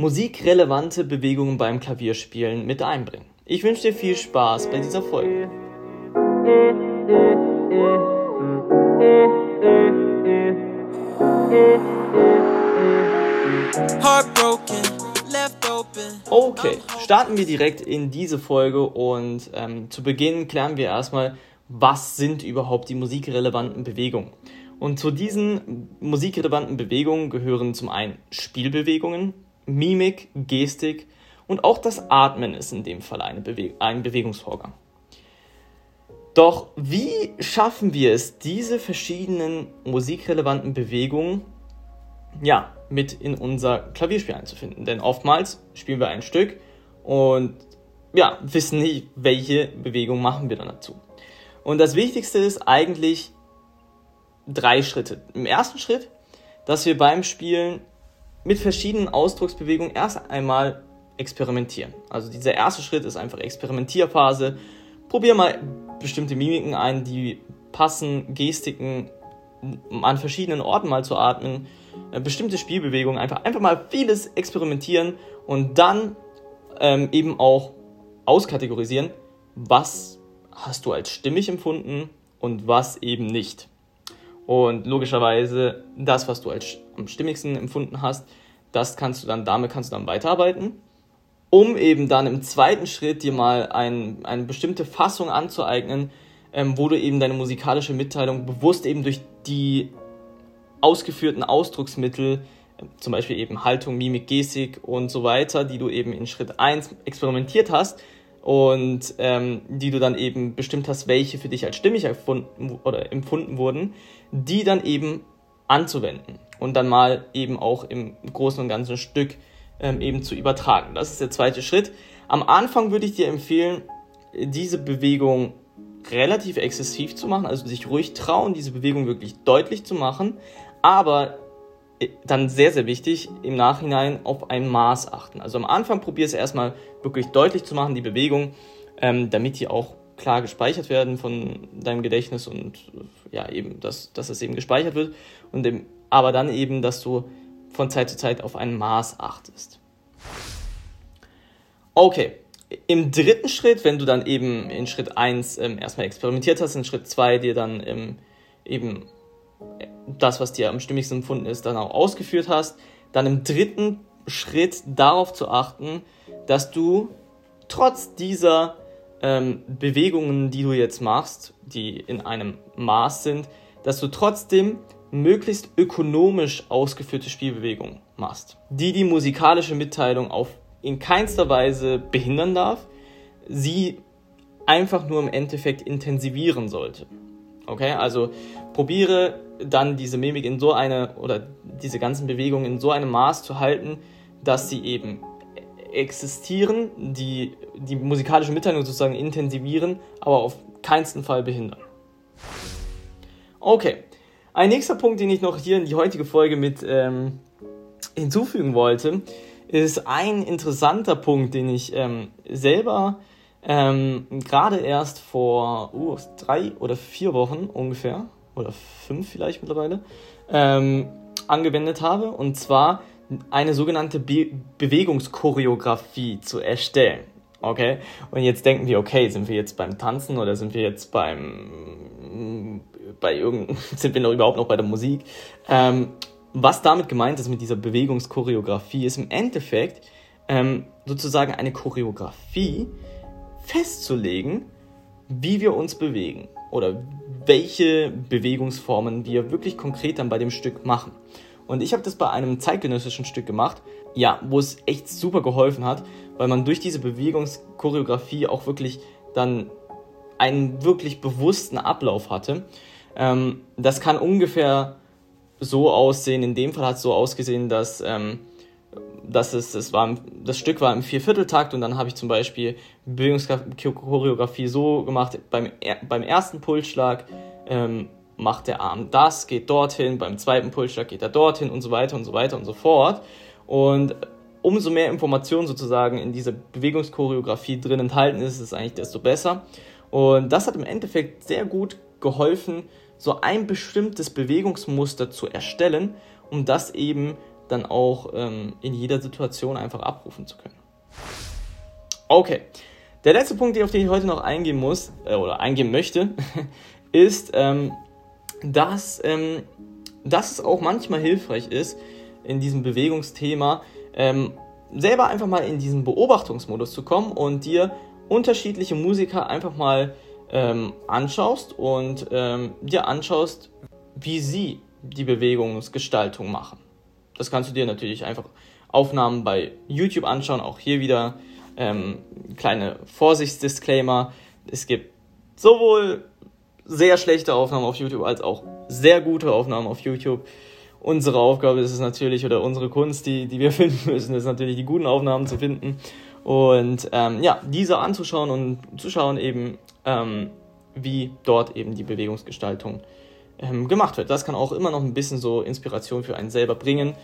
musikrelevante Bewegungen beim Klavierspielen mit einbringen. Ich wünsche dir viel Spaß bei dieser Folge. Okay, starten wir direkt in diese Folge und ähm, zu Beginn klären wir erstmal, was sind überhaupt die musikrelevanten Bewegungen. Und zu diesen musikrelevanten Bewegungen gehören zum einen Spielbewegungen, Mimik, Gestik und auch das Atmen ist in dem Fall Bewe ein Bewegungsvorgang. Doch wie schaffen wir es, diese verschiedenen musikrelevanten Bewegungen ja, mit in unser Klavierspiel einzufinden? Denn oftmals spielen wir ein Stück und ja, wissen nicht, welche Bewegung machen wir dann dazu. Und das Wichtigste ist eigentlich drei Schritte. Im ersten Schritt, dass wir beim Spielen mit verschiedenen Ausdrucksbewegungen erst einmal experimentieren. Also dieser erste Schritt ist einfach Experimentierphase. Probier mal bestimmte Mimiken ein, die passen, Gestiken an verschiedenen Orten mal zu atmen, äh, bestimmte Spielbewegungen, einfach, einfach mal vieles experimentieren und dann ähm, eben auch auskategorisieren, was hast du als stimmig empfunden und was eben nicht. Und logischerweise das, was du als am stimmigsten empfunden hast, das kannst du dann, damit kannst du dann weiterarbeiten, um eben dann im zweiten Schritt dir mal ein, eine bestimmte Fassung anzueignen, ähm, wo du eben deine musikalische Mitteilung bewusst eben durch die ausgeführten Ausdrucksmittel, zum Beispiel eben Haltung, Mimik, Gestik und so weiter, die du eben in Schritt 1 experimentiert hast und ähm, die du dann eben bestimmt hast, welche für dich als stimmig erfunden oder empfunden wurden, die dann eben anzuwenden und dann mal eben auch im Großen und Ganzen Stück ähm, eben zu übertragen. Das ist der zweite Schritt. Am Anfang würde ich dir empfehlen, diese Bewegung relativ exzessiv zu machen, also sich ruhig trauen, diese Bewegung wirklich deutlich zu machen, aber dann sehr, sehr wichtig, im Nachhinein auf ein Maß achten. Also am Anfang probier es erstmal wirklich deutlich zu machen, die Bewegung, ähm, damit die auch klar gespeichert werden von deinem Gedächtnis und ja, eben, dass, dass es eben gespeichert wird. Und dem, aber dann eben, dass du von Zeit zu Zeit auf ein Maß achtest. Okay, im dritten Schritt, wenn du dann eben in Schritt 1 ähm, erstmal experimentiert hast, in Schritt 2 dir dann ähm, eben das, was dir am stimmigsten empfunden ist, dann auch ausgeführt hast, dann im dritten Schritt darauf zu achten, dass du trotz dieser ähm, Bewegungen, die du jetzt machst, die in einem Maß sind, dass du trotzdem möglichst ökonomisch ausgeführte Spielbewegungen machst, die die musikalische Mitteilung auf in keinster Weise behindern darf, sie einfach nur im Endeffekt intensivieren sollte. Okay, also probiere dann diese Mimik in so eine oder diese ganzen Bewegungen in so einem Maß zu halten, dass sie eben existieren, die die musikalische Mitteilung sozusagen intensivieren, aber auf keinsten Fall behindern. Okay, ein nächster Punkt, den ich noch hier in die heutige Folge mit ähm, hinzufügen wollte, ist ein interessanter Punkt, den ich ähm, selber ähm, gerade erst vor uh, drei oder vier Wochen ungefähr, oder fünf vielleicht mittlerweile, ähm, angewendet habe. Und zwar eine sogenannte Be Bewegungschoreografie zu erstellen. Okay? Und jetzt denken wir, okay, sind wir jetzt beim Tanzen oder sind wir jetzt beim bei irgend sind wir noch überhaupt noch bei der Musik? Ähm, was damit gemeint ist mit dieser Bewegungschoreografie, ist im Endeffekt ähm, sozusagen eine Choreografie festzulegen, wie wir uns bewegen oder welche Bewegungsformen wir wirklich konkret dann bei dem Stück machen. Und ich habe das bei einem zeitgenössischen Stück gemacht, ja, wo es echt super geholfen hat, weil man durch diese Bewegungschoreografie auch wirklich dann einen wirklich bewussten Ablauf hatte. Ähm, das kann ungefähr so aussehen, in dem Fall hat es so ausgesehen, dass ähm, das, ist, das, war, das Stück war im Viervierteltakt und dann habe ich zum Beispiel Bewegungschoreografie so gemacht, beim, beim ersten Pulsschlag ähm, macht der Arm das, geht dorthin, beim zweiten Pulsschlag geht er dorthin und so weiter und so weiter und so fort. Und umso mehr Informationen sozusagen in dieser Bewegungschoreografie drin enthalten ist, ist es eigentlich desto besser. Und das hat im Endeffekt sehr gut geholfen, so ein bestimmtes Bewegungsmuster zu erstellen, um das eben dann auch ähm, in jeder Situation einfach abrufen zu können. Okay, der letzte Punkt, auf den ich heute noch eingehen muss äh, oder eingehen möchte, ist, ähm, dass, ähm, dass es auch manchmal hilfreich ist, in diesem Bewegungsthema ähm, selber einfach mal in diesen Beobachtungsmodus zu kommen und dir unterschiedliche Musiker einfach mal ähm, anschaust und ähm, dir anschaust, wie sie die Bewegungsgestaltung machen. Das kannst du dir natürlich einfach Aufnahmen bei YouTube anschauen. Auch hier wieder ähm, kleine Vorsichtsdisclaimer. Es gibt sowohl sehr schlechte Aufnahmen auf YouTube als auch sehr gute Aufnahmen auf YouTube. Unsere Aufgabe ist es natürlich, oder unsere Kunst, die, die wir finden müssen, ist natürlich die guten Aufnahmen zu finden. Und ähm, ja, diese anzuschauen und zu schauen eben, ähm, wie dort eben die Bewegungsgestaltung ähm, gemacht wird. Das kann auch immer noch ein bisschen so Inspiration für einen selber bringen.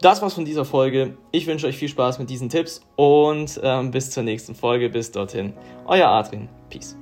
Das war's von dieser Folge. Ich wünsche euch viel Spaß mit diesen Tipps und ähm, bis zur nächsten Folge. Bis dorthin, euer Adrian. Peace.